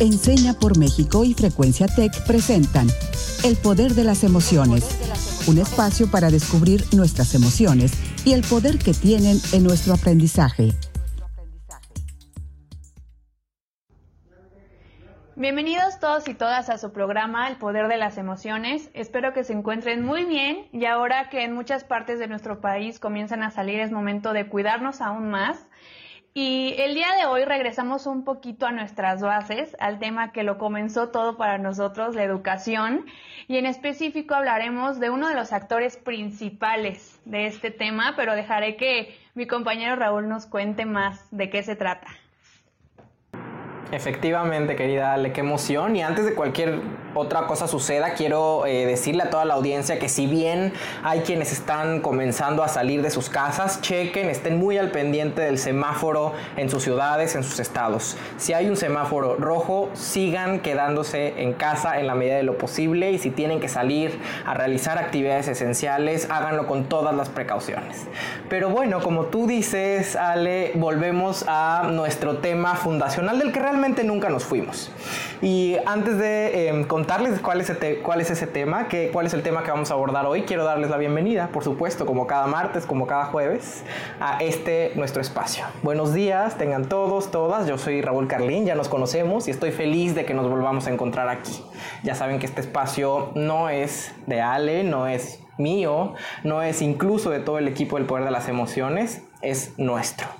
Enseña por México y Frecuencia Tech presentan El Poder de las Emociones, un espacio para descubrir nuestras emociones y el poder que tienen en nuestro aprendizaje. Bienvenidos todos y todas a su programa El Poder de las Emociones. Espero que se encuentren muy bien y ahora que en muchas partes de nuestro país comienzan a salir es momento de cuidarnos aún más y el día de hoy regresamos un poquito a nuestras bases, al tema que lo comenzó todo para nosotros, la educación, y en específico hablaremos de uno de los actores principales de este tema, pero dejaré que mi compañero Raúl nos cuente más de qué se trata. Efectivamente, querida Ale, qué emoción. Y antes de cualquier otra cosa suceda, quiero eh, decirle a toda la audiencia que si bien hay quienes están comenzando a salir de sus casas, chequen, estén muy al pendiente del semáforo en sus ciudades, en sus estados. Si hay un semáforo rojo, sigan quedándose en casa en la medida de lo posible y si tienen que salir a realizar actividades esenciales, háganlo con todas las precauciones. Pero bueno, como tú dices, Ale, volvemos a nuestro tema fundacional del que realmente nunca nos fuimos. Y antes de em, contarles cuál es, cuál es ese tema, que, cuál es el tema que vamos a abordar hoy, quiero darles la bienvenida, por supuesto, como cada martes, como cada jueves, a este nuestro espacio. Buenos días, tengan todos, todas. Yo soy Raúl Carlín, ya nos conocemos y estoy feliz de que nos volvamos a encontrar aquí. Ya saben que este espacio no es de Ale, no es mío, no es incluso de todo el equipo del Poder de las Emociones, es nuestro.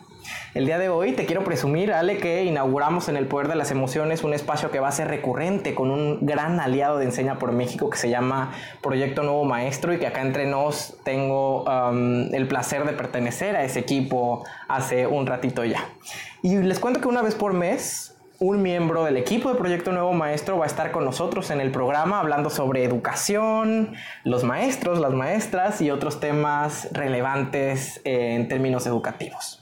El día de hoy te quiero presumir, Ale, que inauguramos en el Poder de las Emociones un espacio que va a ser recurrente con un gran aliado de Enseña por México que se llama Proyecto Nuevo Maestro y que acá entre nos tengo um, el placer de pertenecer a ese equipo hace un ratito ya. Y les cuento que una vez por mes un miembro del equipo de Proyecto Nuevo Maestro va a estar con nosotros en el programa hablando sobre educación, los maestros, las maestras y otros temas relevantes en términos educativos.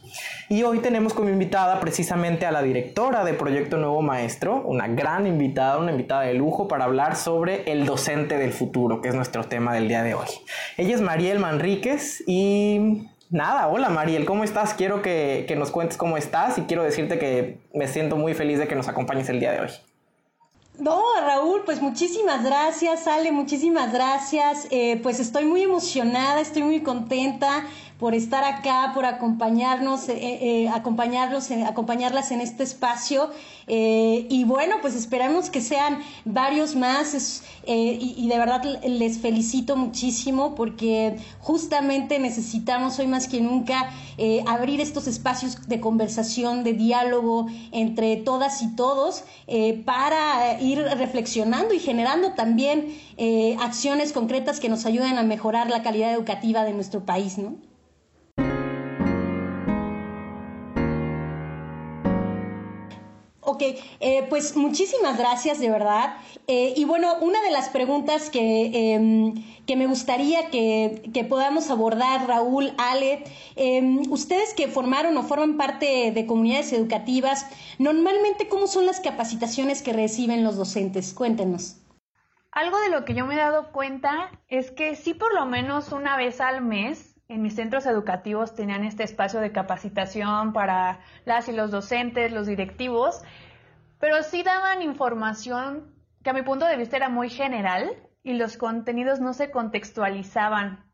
Y hoy tenemos como invitada precisamente a la directora de Proyecto Nuevo Maestro, una gran invitada, una invitada de lujo para hablar sobre el docente del futuro, que es nuestro tema del día de hoy. Ella es Mariel Manríquez y Nada, hola Mariel, ¿cómo estás? Quiero que, que, nos cuentes cómo estás y quiero decirte que me siento muy feliz de que nos acompañes el día de hoy. No, Raúl, pues muchísimas gracias, Ale, muchísimas gracias. Eh, pues estoy muy emocionada, estoy muy contenta por estar acá, por acompañarnos, eh, eh, acompañarlos, acompañarlas en este espacio. Eh, y bueno, pues esperamos que sean varios más y, de verdad les felicito muchísimo porque justamente necesitamos hoy más que nunca abrir estos espacios de conversación, de diálogo entre todas y todos para ir reflexionando y generando también acciones concretas que nos ayuden a mejorar la calidad educativa de nuestro país, ¿no? Ok, eh, pues muchísimas gracias de verdad. Eh, y bueno, una de las preguntas que, em, que me gustaría que, que, podamos abordar, Raúl, Ale, em, ustedes que formaron o forman parte de comunidades educativas, normalmente, ¿cómo son las capacitaciones que reciben los docentes? Cuéntenos. Algo de lo que yo me he dado cuenta es que sí por lo menos una vez al mes en mis centros educativos tenían este espacio de capacitación para las y los docentes, los directivos, pero sí daban información que a mi punto de vista era muy general y los contenidos no se contextualizaban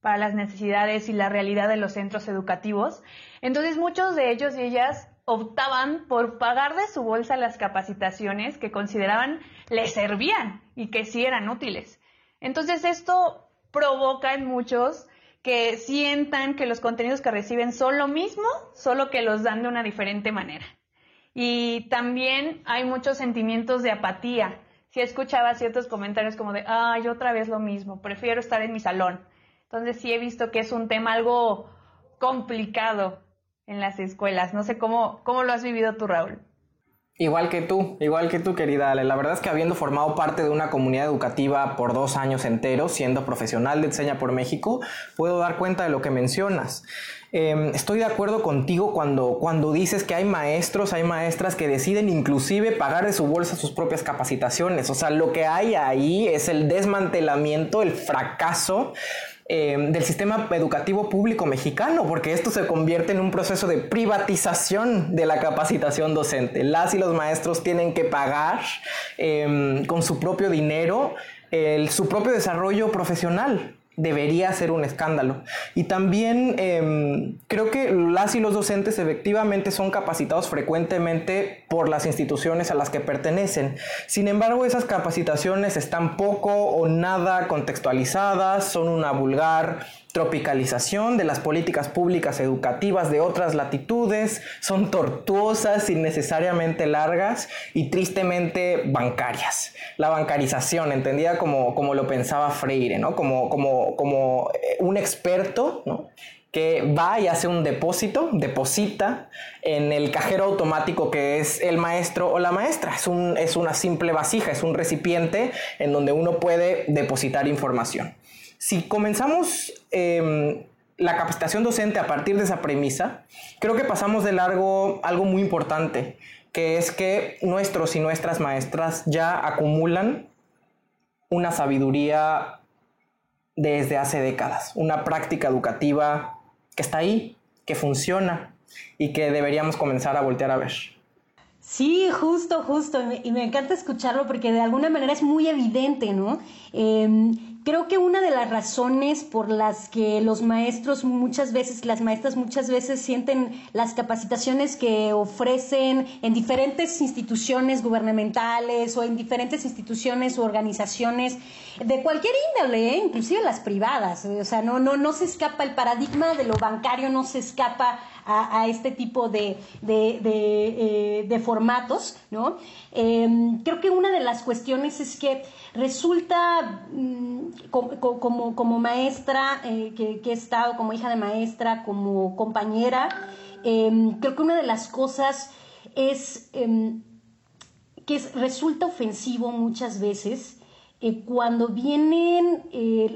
para las necesidades y la realidad de los centros educativos. Entonces muchos de ellos y ellas optaban por pagar de su bolsa las capacitaciones que consideraban les servían y que sí eran útiles. Entonces esto provoca en muchos que sientan que los contenidos que reciben son lo mismo, solo que los dan de una diferente manera. Y también hay muchos sentimientos de apatía. Si escuchaba ciertos comentarios como de, ay, otra vez lo mismo, prefiero estar en mi salón. Entonces sí he visto que es un tema algo complicado en las escuelas. No sé cómo, cómo lo has vivido tú, Raúl. Igual que tú, igual que tú, querida Ale. La verdad es que habiendo formado parte de una comunidad educativa por dos años enteros, siendo profesional de Enseña por México, puedo dar cuenta de lo que mencionas. Em, estoy de acuerdo contigo cuando, cuando dices que hay maestros, hay maestras que deciden inclusive pagar de su bolsa sus propias capacitaciones. O sea, lo que hay ahí es el desmantelamiento, el fracaso em, del sistema educativo público mexicano, porque esto se convierte en un proceso de privatización de la capacitación docente. Las y los maestros tienen que pagar em, con su propio dinero su propio desarrollo profesional debería ser un escándalo. Y también em, creo que las y los docentes efectivamente son capacitados frecuentemente por las instituciones a las que pertenecen. Sin embargo, esas capacitaciones están poco o nada contextualizadas, son una vulgar tropicalización de las políticas públicas educativas de otras latitudes, son tortuosas, innecesariamente largas y tristemente bancarias. La bancarización, entendida como, como lo pensaba Freire, ¿no? como, como, como eh, un experto que va y hace un depósito, deposita en el cajero automático que es el maestro o la maestra. Es, un, es una simple vasija, es un recipiente en donde uno puede depositar información. Si comenzamos em, la capacitación docente a partir de esa premisa, creo que pasamos de largo algo muy importante, que es que nuestros y nuestras maestras ya acumulan una sabiduría desde hace décadas, una práctica educativa que está ahí, que funciona y que deberíamos comenzar a voltear a ver. Sí, justo, justo, y me, encanta escucharlo porque de alguna manera es muy evidente, ¿no? Em, Creo que una de las razones por las que los maestros muchas veces, las maestras muchas veces sienten las capacitaciones que ofrecen en diferentes instituciones gubernamentales o en diferentes instituciones u organizaciones de cualquier índole, ¿eh? inclusive las privadas, o sea, no, no, no se escapa el paradigma de lo bancario, no se escapa a, este tipo de, de, eh, formatos, ¿no? Em, creo que una de las cuestiones es que resulta mm, como, como, maestra, eh, que, he estado como hija de maestra, como compañera, em, creo que una de las cosas es em, que resulta ofensivo muchas veces eh, cuando vienen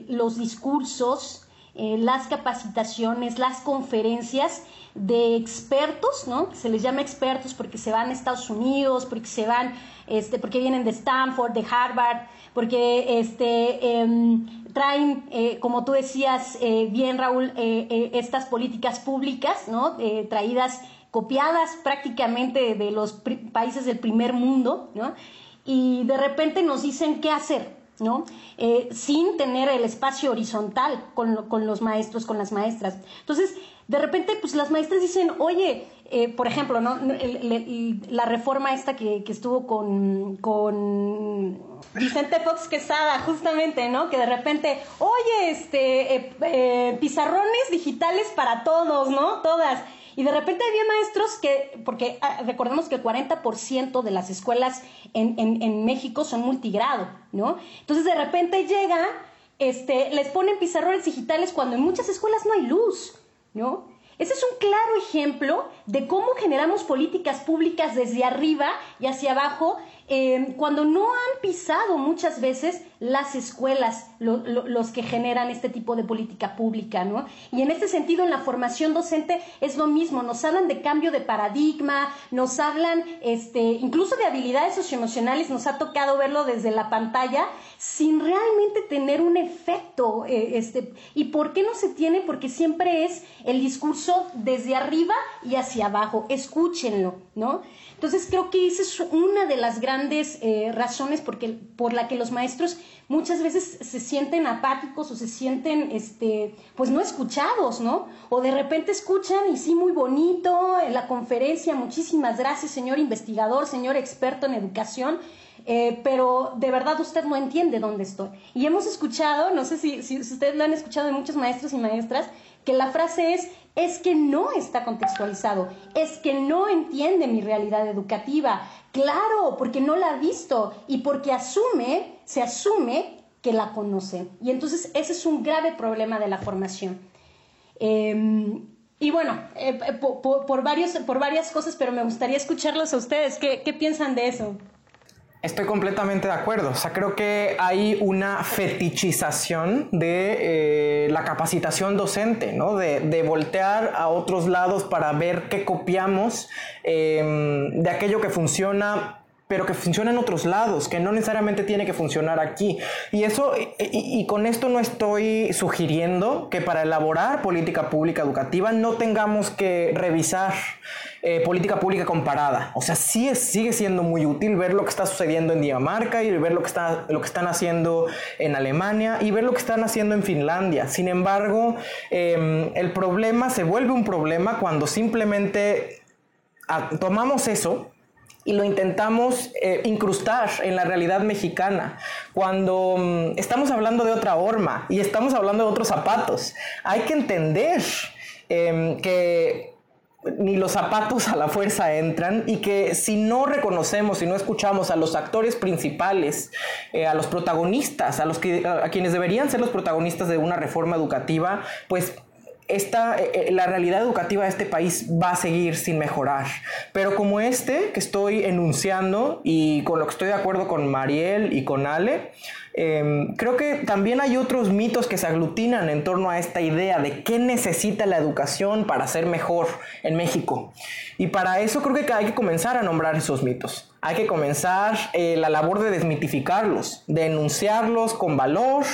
los discursos, las capacitaciones, las conferencias de expertos, ¿no? Se les llama expertos porque se van a Estados Unidos, porque se van, este, porque vienen de Stanford, de Harvard, porque este, em, traen, eh, como tú decías eh, bien, Raúl, eh, estas políticas públicas, ¿no? traídas, copiadas prácticamente de los países del primer mundo, ¿no? Y de repente nos dicen qué hacer, ¿no? sin tener el espacio horizontal con, con, los maestros, con las maestras. Entonces, de repente, pues las maestras dicen, oye, eh, por ejemplo, ¿no? la reforma esta que, estuvo con, con, Vicente Fox Quesada, justamente, ¿no? Que de repente, oye, este, eh, eh, pizarrones digitales para todos, ¿no? Todas. Y de repente había maestros que, porque ah, recordemos que el 40% de las escuelas en, en, México son multigrado, ¿no? Entonces de repente llega, este, les ponen pizarrones digitales cuando en muchas escuelas no hay luz, ¿no? Ese es un claro ejemplo de cómo generamos políticas públicas desde arriba y hacia abajo eh, cuando no han pisado muchas veces las escuelas, los que generan este tipo de política pública, ¿no? Y en este sentido, en la formación docente es lo mismo, nos hablan de cambio de paradigma, nos hablan este, incluso de habilidades socioemocionales, nos ha tocado verlo desde la pantalla, sin realmente tener un efecto. Eh, este, ¿Y por qué no se tiene? Porque siempre es el discurso desde arriba y hacia abajo, escúchenlo, ¿no? Entonces creo que esa es una de las grandes eh, razones por la que los maestros muchas veces se sienten apáticos o se sienten, este, pues no escuchados, ¿no? O de repente escuchan y sí, muy bonito en la conferencia, muchísimas gracias, señor investigador, señor experto en educación. Eh, pero de verdad usted no entiende dónde estoy. Y hemos escuchado, no sé si, si ustedes lo han escuchado de muchos maestros y maestras, que la frase es, es que no está contextualizado, es que no entiende mi realidad educativa. Claro, porque no la ha visto y porque asume, se asume que la conoce. Y entonces ese es un grave problema de la formación. Em, y bueno, eh, eh, por, varios, por varias cosas, pero me gustaría escucharlos a ustedes. ¿Qué piensan de eso? Estoy completamente de acuerdo. O sea, creo que hay una fetichización de eh, la capacitación docente, ¿no? De, voltear a otros lados para ver qué copiamos em, de aquello que funciona pero que funciona en otros lados, que no necesariamente tiene que funcionar aquí. Y eso, y, con esto no estoy sugiriendo que para elaborar política pública educativa no tengamos que revisar eh, política pública comparada. O sea, sí es, sigue siendo muy útil ver lo que está sucediendo en Dinamarca y ver lo que, está, lo que están haciendo en Alemania y ver lo que están haciendo en Finlandia. Sin embargo, em, el problema se vuelve un problema cuando simplemente ah, tomamos eso y lo intentamos eh, incrustar en la realidad mexicana. Cuando mm, estamos hablando de otra horma y estamos hablando de otros zapatos, hay que entender em, que ni los zapatos a la fuerza entran y que si no reconocemos y no escuchamos a los actores principales, eh, a los protagonistas, a, los que, a quienes deberían ser los protagonistas de una reforma educativa, pues esta, eh, eh, la realidad educativa de este país va a seguir sin mejorar. Pero como este que estoy enunciando y con lo que estoy de acuerdo con Mariel y con Ale, em, creo que también hay otros mitos que se aglutinan en torno a esta idea de qué necesita la educación para ser mejor en México. Y para eso creo que hay que comenzar a nombrar esos mitos. Hay que comenzar eh, la labor de desmitificarlos, de enunciarlos con valor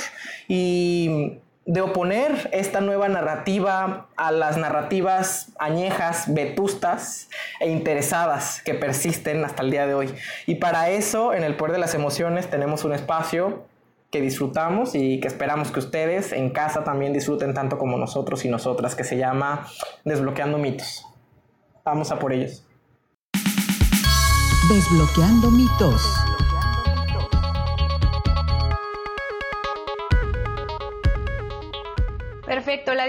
y de oponer esta nueva narrativa a las narrativas añejas, vetustas e interesadas que persisten hasta el día de hoy. Y para eso, en el Poder de las Emociones, tenemos un espacio que disfrutamos y que esperamos que ustedes en casa también disfruten tanto como nosotros y nosotras, que se llama Desbloqueando mitos. Vamos a por ellos. Desbloqueando mitos.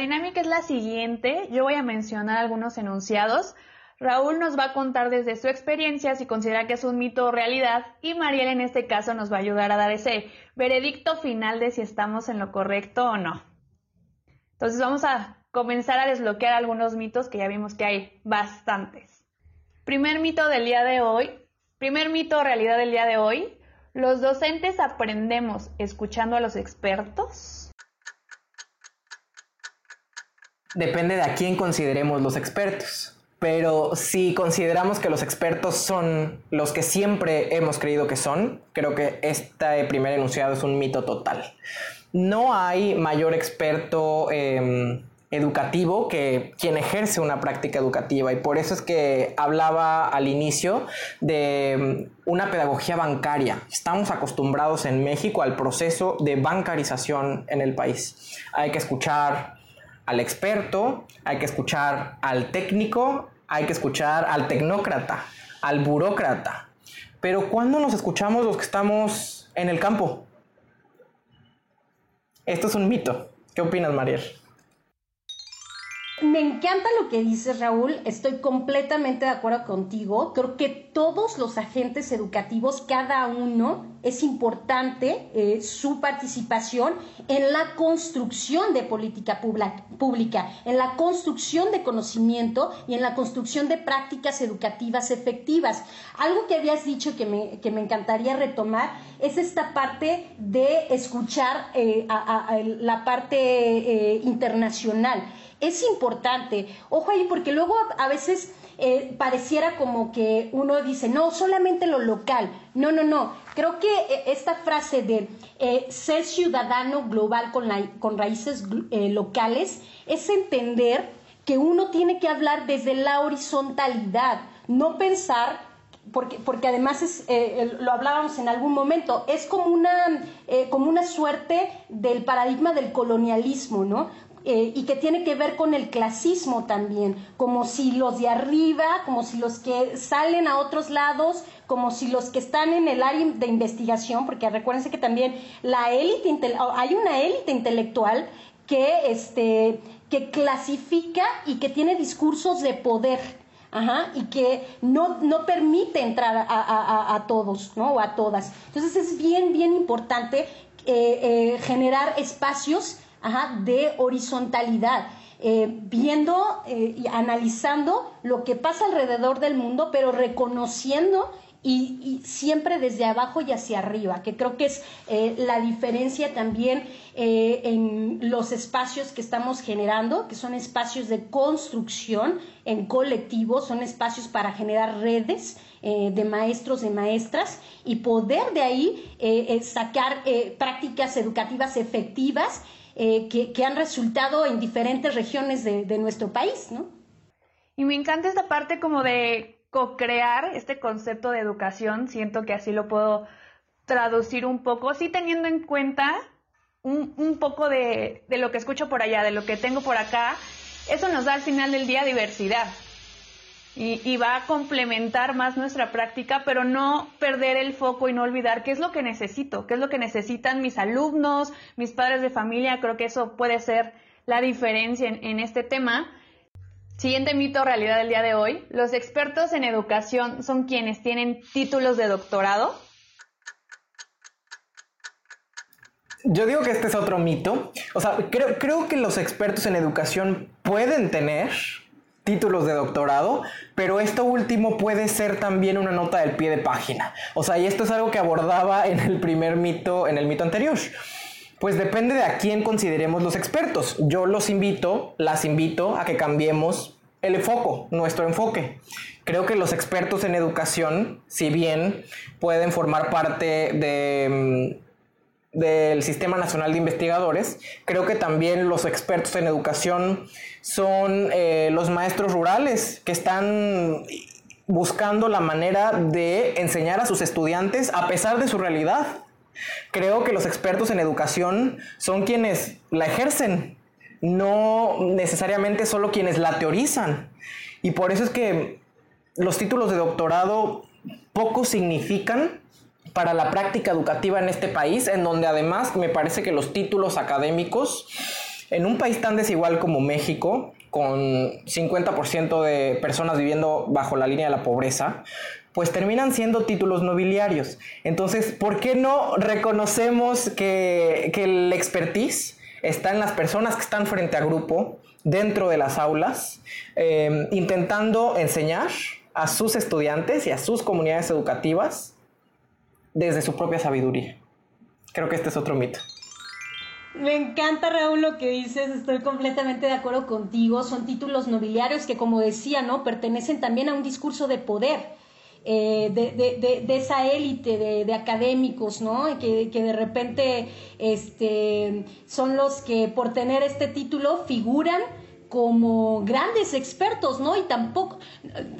Dinámica es la siguiente. Yo voy a mencionar algunos enunciados. Raúl nos va a contar desde su experiencia si considera que es un mito o realidad y Mariel en este caso nos va a ayudar a dar ese veredicto final de si estamos en lo correcto o no. Entonces vamos a comenzar a desbloquear algunos mitos que ya vimos que hay bastantes. Primer mito del día de hoy, primer mito o realidad del día de hoy, los docentes aprendemos escuchando a los expertos. Depende de a quién consideremos los expertos. Pero si consideramos que los expertos son los que siempre hemos creído que son, creo que este primer enunciado es un mito total. No hay mayor experto em, educativo que quien ejerce una práctica educativa y por eso es que hablaba al inicio de em, una pedagogía bancaria. Estamos acostumbrados en México al proceso de bancarización en el país. Hay que escuchar al experto, hay que escuchar al técnico, hay que escuchar al tecnócrata, al burócrata. Pero ¿cuándo nos escuchamos los que estamos en el campo? Esto es un mito. ¿Qué opinas, Mariel? Me encanta lo que dices, Raúl. Estoy completamente de acuerdo contigo. Creo que todos los agentes educativos, cada uno, es importante eh, su participación en la construcción de política pública, en la construcción de conocimiento y en la construcción de prácticas educativas efectivas. Algo que habías dicho que me, que me encantaría retomar es esta parte de escuchar eh, a, la parte eh, internacional es importante. Ojo ahí, porque luego a veces eh, pareciera como que uno dice, no, solamente lo local. No, no, no. Creo que eh, esta frase de eh, ser ciudadano global con, con raíces locales es entender que uno tiene que hablar desde la horizontalidad, no pensar porque, porque, además es, lo hablábamos en algún momento, es como una, como una suerte del paradigma del colonialismo, ¿no? Eh, y que tiene que ver con el clasismo también, como si los de arriba, como si los que salen a otros lados, como si los que están en el área de investigación, porque recuérdense que también la élite, hay una élite intelectual que, este, que clasifica y que tiene discursos de poder. y que no, no permite entrar a, todos, ¿no? O a todas. Entonces es bien, bien importante eh, eh, generar espacios de horizontalidad, eh, viendo eh, y analizando lo que pasa alrededor del mundo, pero reconociendo y, siempre desde abajo y hacia arriba, que creo que es eh, la diferencia también en los espacios que estamos generando, que son espacios de construcción en colectivo, son espacios para generar redes de maestros, de maestras y poder de ahí sacar prácticas educativas efectivas que, han resultado en diferentes regiones de, de nuestro país, ¿no? Y me encanta esta parte como de co-crear este concepto de educación, siento que así lo puedo traducir un poco, sí teniendo en cuenta un, poco de, lo que escucho por allá, de lo que tengo por acá, eso nos da al final del día diversidad. Y, va a complementar más nuestra práctica, pero no perder el foco y no olvidar qué es lo que necesito, qué es lo que necesitan mis alumnos, mis padres de familia. Creo que eso puede ser la diferencia en, en este tema. Siguiente mito realidad del día de hoy. Los expertos en educación son quienes tienen títulos de doctorado. Yo digo que este es otro mito. O sea, creo, creo que los expertos en educación pueden tener títulos de doctorado, pero esto último puede ser también una nota del pie de página. O sea, y esto es algo que abordaba en el primer mito, en el mito anterior. Pues depende de a quién consideremos los expertos. Yo los invito, las invito a que cambiemos el foco, nuestro enfoque. Creo que los expertos en educación, si bien pueden formar parte de, mm, del Sistema Nacional de Investigadores, creo que también los expertos en educación son eh, los maestros rurales que están buscando la manera de enseñar a sus estudiantes a pesar de su realidad. Creo que los expertos en educación son quienes la ejercen, no necesariamente solo quienes la teorizan. Y por eso es que los títulos de doctorado poco significan para la práctica educativa en este país, en donde además me parece que los títulos académicos, en un país tan desigual como México, con 50% de personas viviendo bajo la línea de la pobreza, pues terminan siendo títulos nobiliarios. Entonces, ¿por qué no reconocemos que, el expertise está en las personas que están frente a grupo, dentro de las aulas, em, intentando enseñar a sus estudiantes y a sus comunidades educativas desde su propia sabiduría? Creo que este es otro mito. Me encanta, Raúl, lo que dices, estoy completamente de acuerdo contigo. Son títulos nobiliarios que, como decía, ¿no? Pertenecen también a un discurso de poder eh, de, de, de, esa élite de, académicos, ¿no? Que, que, de repente este, son los que por tener este título figuran como grandes expertos, ¿no? Y tampoco,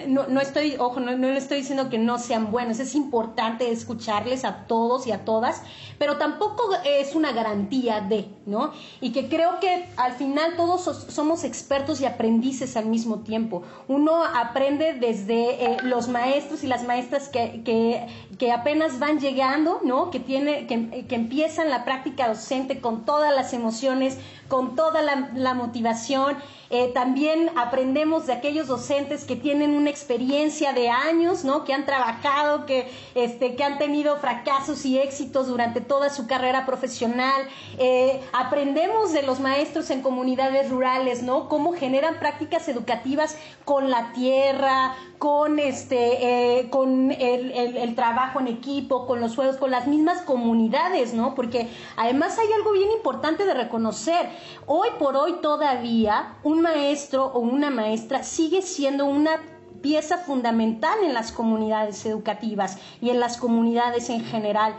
no, estoy, ojo, no, no, le estoy diciendo que no sean buenos, es importante escucharles a todos y a todas, pero tampoco es una garantía de, ¿no? Y que creo que al final todos somos expertos y aprendices al mismo tiempo. Uno aprende desde eh, los maestros y las maestras que, que, que, apenas van llegando, ¿no? Que, tiene, que, que empiezan la práctica docente con todas las emociones, con toda la, motivación. Eh, también aprendemos de aquellos docentes que tienen una experiencia de años, ¿no? Que han trabajado, que, este, que han tenido fracasos y éxitos durante toda su carrera profesional. Eh, aprendemos de los maestros en comunidades rurales, ¿no? Cómo generan prácticas educativas con la tierra, con este eh, con el, el, trabajo en equipo, con los juegos, con las mismas comunidades, ¿no? Porque además hay algo bien importante de reconocer. Hoy por hoy todavía un maestro o una maestra sigue siendo una pieza fundamental en las comunidades educativas y en las comunidades en general.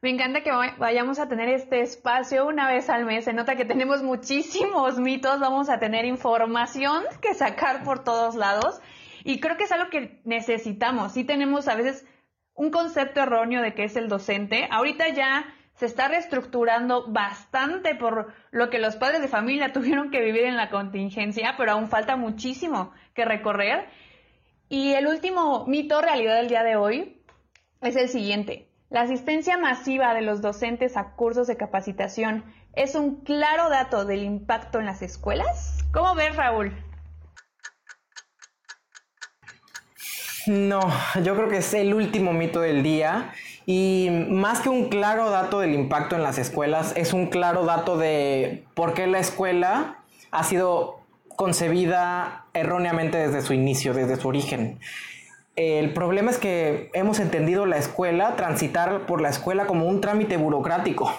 Me encanta que vayamos a tener este espacio una vez al mes. Se nota que tenemos muchísimos mitos, vamos a tener información que sacar por todos lados. Y creo que es algo que necesitamos. Sí tenemos a veces un concepto erróneo de qué es el docente. Ahorita ya se está reestructurando bastante por lo que los padres de familia tuvieron que vivir en la contingencia, pero aún falta muchísimo que recorrer. Y el último mito realidad del día de hoy es el siguiente. La asistencia masiva de los docentes a cursos de capacitación es un claro dato del impacto en las escuelas. ¿Cómo ves, Raúl? No, yo creo que es el último mito del día y más que un claro dato del impacto en las escuelas, es un claro dato de por qué la escuela ha sido concebida erróneamente desde su inicio, desde su origen. El problema es que hemos entendido la escuela, transitar por la escuela como un trámite burocrático.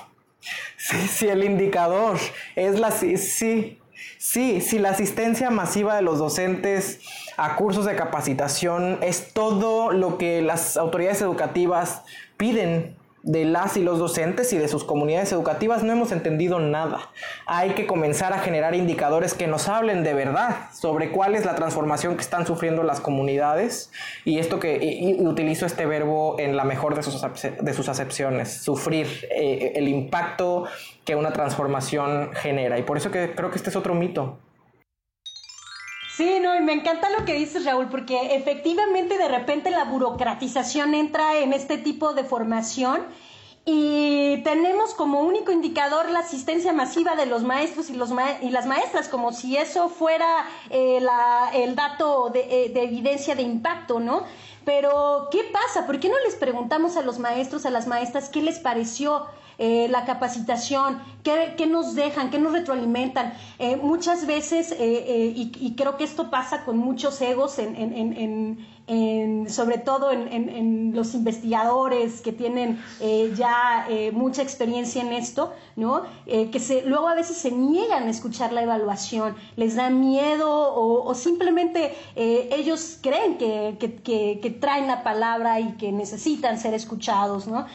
Si el indicador es la... Sí, sí, sí, si la asistencia masiva de los docentes a cursos de capacitación es todo lo que las autoridades educativas piden de las y los docentes y de sus comunidades educativas no hemos entendido nada. Hay que comenzar a generar indicadores que nos hablen de verdad sobre cuál es la transformación que están sufriendo las comunidades y esto que utilizo este verbo en la mejor de sus, de sus acepciones, sufrir eh, el impacto que una transformación genera y por eso que creo que este es otro mito. Sí, no, y me encanta lo que dices, Raúl, porque efectivamente de repente la burocratización entra en este tipo de formación y tenemos como único indicador la asistencia masiva de los maestros y, los y las maestras, como si eso fuera eh, el dato de, eh, de evidencia de impacto, ¿no? Pero, ¿qué pasa? ¿Por qué no les preguntamos a los maestros, a las maestras, qué les pareció? Eh, la capacitación, qué, nos dejan, qué nos retroalimentan. Eh, muchas veces, eh, y, creo que esto pasa con muchos egos en sobre todo en, los investigadores que tienen eh, ya eh, mucha experiencia en esto, ¿no? Eh, que luego a veces se niegan a escuchar la evaluación, les da miedo o, simplemente ellos creen que, traen la palabra y que necesitan ser escuchados, ¿no?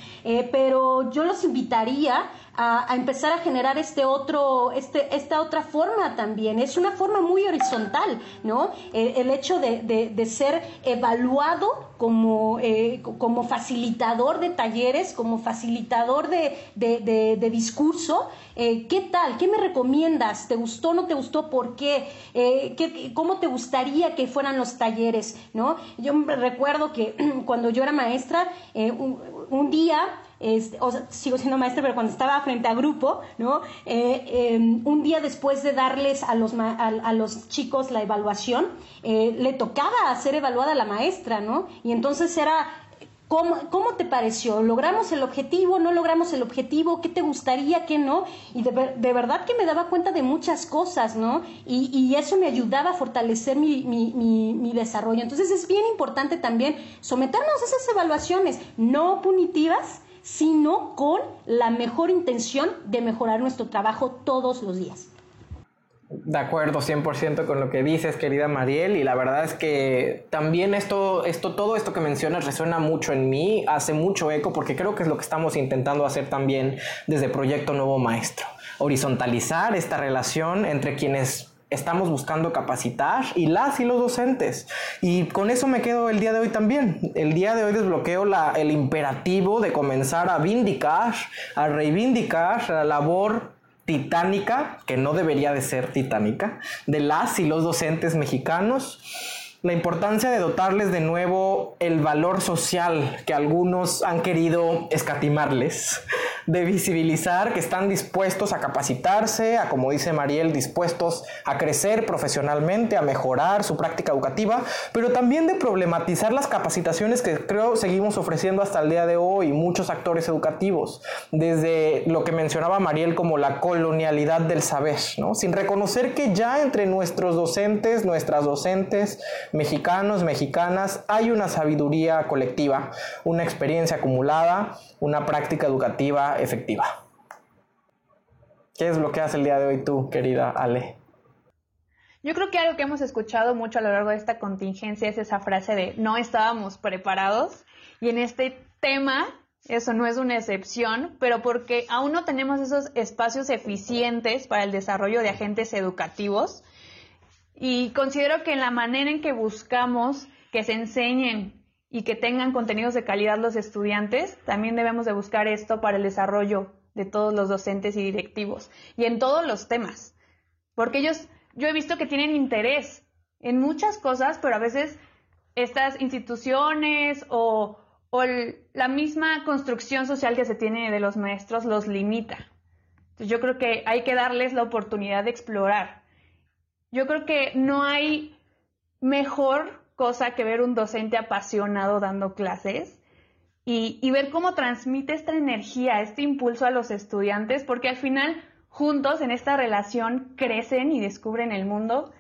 pero yo los invitaría a, empezar a generar este otro, este, esta otra forma también. Es una forma muy horizontal, ¿no? el hecho de, de, ser evaluado como, eh, como facilitador de talleres, como facilitador de, de discurso. Eh, ¿Qué tal? ¿Qué me recomiendas? ¿Te gustó no te gustó? ¿Por qué? Eh, ¿qué? ¿Cómo te gustaría que fueran los talleres? ¿no? Yo recuerdo que cuando yo era maestra, un día o sigo siendo maestra, pero cuando estaba frente a grupo, ¿no? Eh, em, un día después de darles a los, a, los chicos la evaluación, eh, le tocaba ser evaluada la maestra, ¿no? Y entonces era, ¿Cómo, ¿Cómo, te pareció? ¿Logramos el objetivo? ¿No logramos el objetivo? ¿Qué te gustaría? ¿Qué no? Y de, de verdad que me daba cuenta de muchas cosas, ¿no? Y, y eso me ayudaba a fortalecer mi, mi, mi, mi, desarrollo. Entonces es bien importante también someternos a esas evaluaciones no punitivas, sino con la mejor intención de mejorar nuestro trabajo todos los días. De acuerdo 100% con lo que dices, querida Mariel, y la verdad es que también esto, esto, todo esto que mencionas resuena mucho en mí, hace mucho eco, porque creo que es lo que estamos intentando hacer también desde Proyecto Nuevo Maestro, horizontalizar esta relación entre quienes estamos buscando capacitar y las y los docentes. Y con eso me quedo el día de hoy también. El día de hoy desbloqueo la, el imperativo de comenzar a vindicar, a reivindicar la labor titánica, que no debería de ser titánica, de las y los docentes mexicanos la importancia de dotarles de nuevo el valor social que algunos han querido escatimarles, de visibilizar que están dispuestos a capacitarse, a, como dice Mariel, dispuestos a crecer profesionalmente, a mejorar su práctica educativa, pero también de problematizar las capacitaciones que creo seguimos ofreciendo hasta el día de hoy muchos actores educativos, desde lo que mencionaba Mariel como la colonialidad del saber, ¿no? sin reconocer que ya entre nuestros docentes, nuestras docentes, mexicanos, mexicanas, hay una sabiduría colectiva, una experiencia acumulada, una práctica educativa efectiva. ¿Qué es lo que hace el día de hoy tú, querida Ale? Yo creo que algo que hemos escuchado mucho a lo largo de esta contingencia es esa frase de no estábamos preparados y en este tema eso no es una excepción, pero porque aún no tenemos esos espacios eficientes para el desarrollo de agentes educativos, y considero que en la manera en que buscamos que se enseñen y que tengan contenidos de calidad los estudiantes, también debemos de buscar esto para el desarrollo de todos los docentes y directivos y en todos los temas. Porque ellos, yo he visto que tienen interés en muchas cosas, pero a veces estas instituciones o, o la misma construcción social que se tiene de los maestros los limita. Entonces yo creo que hay que darles la oportunidad de explorar yo creo que no hay mejor cosa que ver un docente apasionado dando clases y, ver cómo transmite esta energía, este impulso a los estudiantes, porque al final juntos en esta relación crecen y descubren el mundo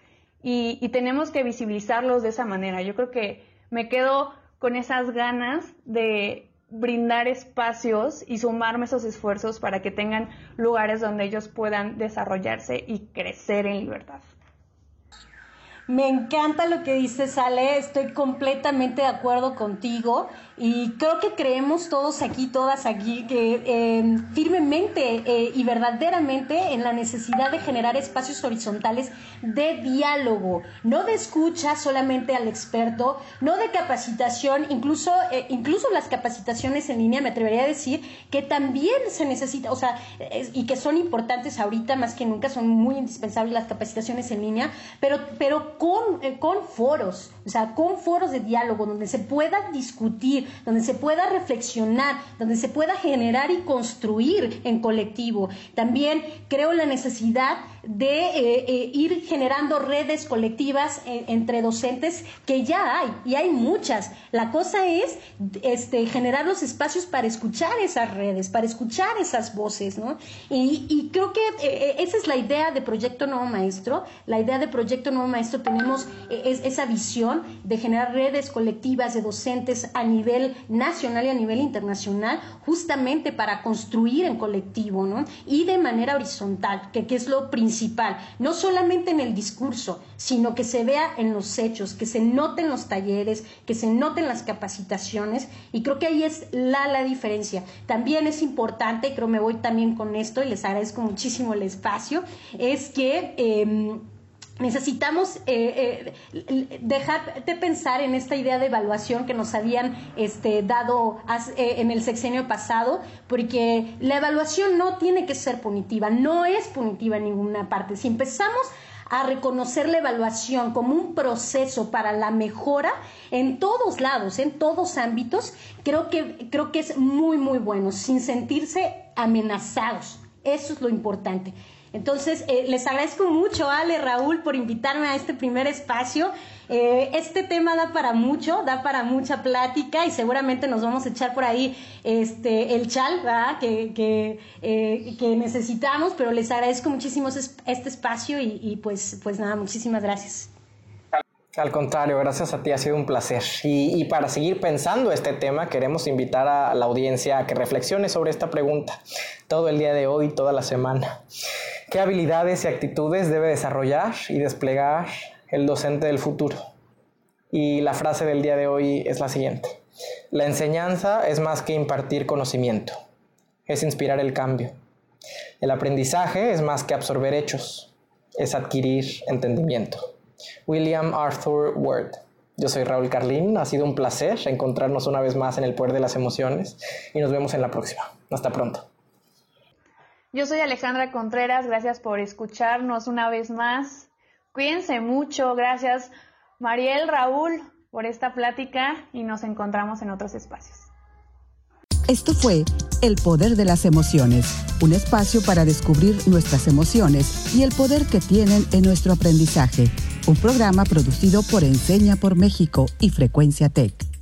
y, tenemos que visibilizarlos de esa manera. Yo creo que me quedo con esas ganas de brindar espacios y sumarme esos esfuerzos para que tengan lugares donde ellos puedan desarrollarse y crecer en libertad. Me encanta lo que dices, Ale, estoy completamente de acuerdo contigo y creo que creemos todos aquí, todas aquí, que eh, firmemente eh, y verdaderamente en la necesidad de generar espacios horizontales de diálogo, no de escucha solamente al experto, no de capacitación, incluso, eh, incluso las capacitaciones en línea, me atrevería a decir que también se necesita, o sea, y que son importantes ahorita más que nunca, son muy indispensables las capacitaciones en línea, pero, pero con, eh, con foros, o sea, con foros de diálogo donde se pueda discutir, donde se pueda reflexionar, donde se pueda generar y construir en colectivo. También creo la necesidad de eh, eh, ir generando redes colectivas entre docentes que ya hay, y hay muchas. La cosa es este, generar los espacios para escuchar esas redes, para escuchar esas voces, ¿no? Y, y creo que esa es la idea de Proyecto Nuevo Maestro. La idea de Proyecto Nuevo Maestro tenemos eh, esa visión de generar redes colectivas de docentes a nivel nacional y a nivel internacional, justamente para construir en colectivo, ¿no? Y de manera horizontal, que, que es lo principal, no solamente en el discurso, sino que se vea en los hechos, que se noten los talleres, que se noten las capacitaciones, y creo que ahí es la, la diferencia. También es importante, creo me voy también con esto y les agradezco muchísimo el espacio, es que... Em, necesitamos eh, eh, dejar de pensar en esta idea de evaluación que nos habían este, dado eh, en el sexenio pasado, porque la evaluación no tiene que ser punitiva, no es punitiva en ninguna parte. Si empezamos a reconocer la evaluación como un proceso para la mejora en todos lados, en todos ámbitos, creo que, creo que es muy, muy bueno, sin sentirse amenazados. Eso es lo importante. Entonces, eh, les agradezco mucho, Ale, Raúl, por invitarme a este primer espacio. Eh, este tema da para mucho, da para mucha plática y seguramente nos vamos a echar por ahí este, el chal Que, eh, que, necesitamos, pero les agradezco muchísimo este espacio y, pues, pues nada, muchísimas gracias. Al contrario, gracias a ti, ha sido un placer. Y, para seguir pensando este tema, queremos invitar a la audiencia a que reflexione sobre esta pregunta todo el día de hoy, toda la semana. ¿Qué habilidades y actitudes debe desarrollar y desplegar el docente del futuro? Y la frase del día de hoy es la siguiente. La enseñanza es más que impartir conocimiento, es inspirar el cambio. El aprendizaje es más que absorber hechos, es adquirir entendimiento. William Arthur Ward. Yo soy Raúl Carlín, ha sido un placer encontrarnos una vez más en el poder de las emociones y nos vemos en la próxima. Hasta pronto. Yo soy Alejandra Contreras, gracias por escucharnos una vez más. Cuídense mucho, gracias Mariel, Raúl por esta plática y nos encontramos en otros espacios. Esto fue El Poder de las Emociones, un espacio para descubrir nuestras emociones y el poder que tienen en nuestro aprendizaje, un programa producido por Enseña por México y Frecuencia Tech.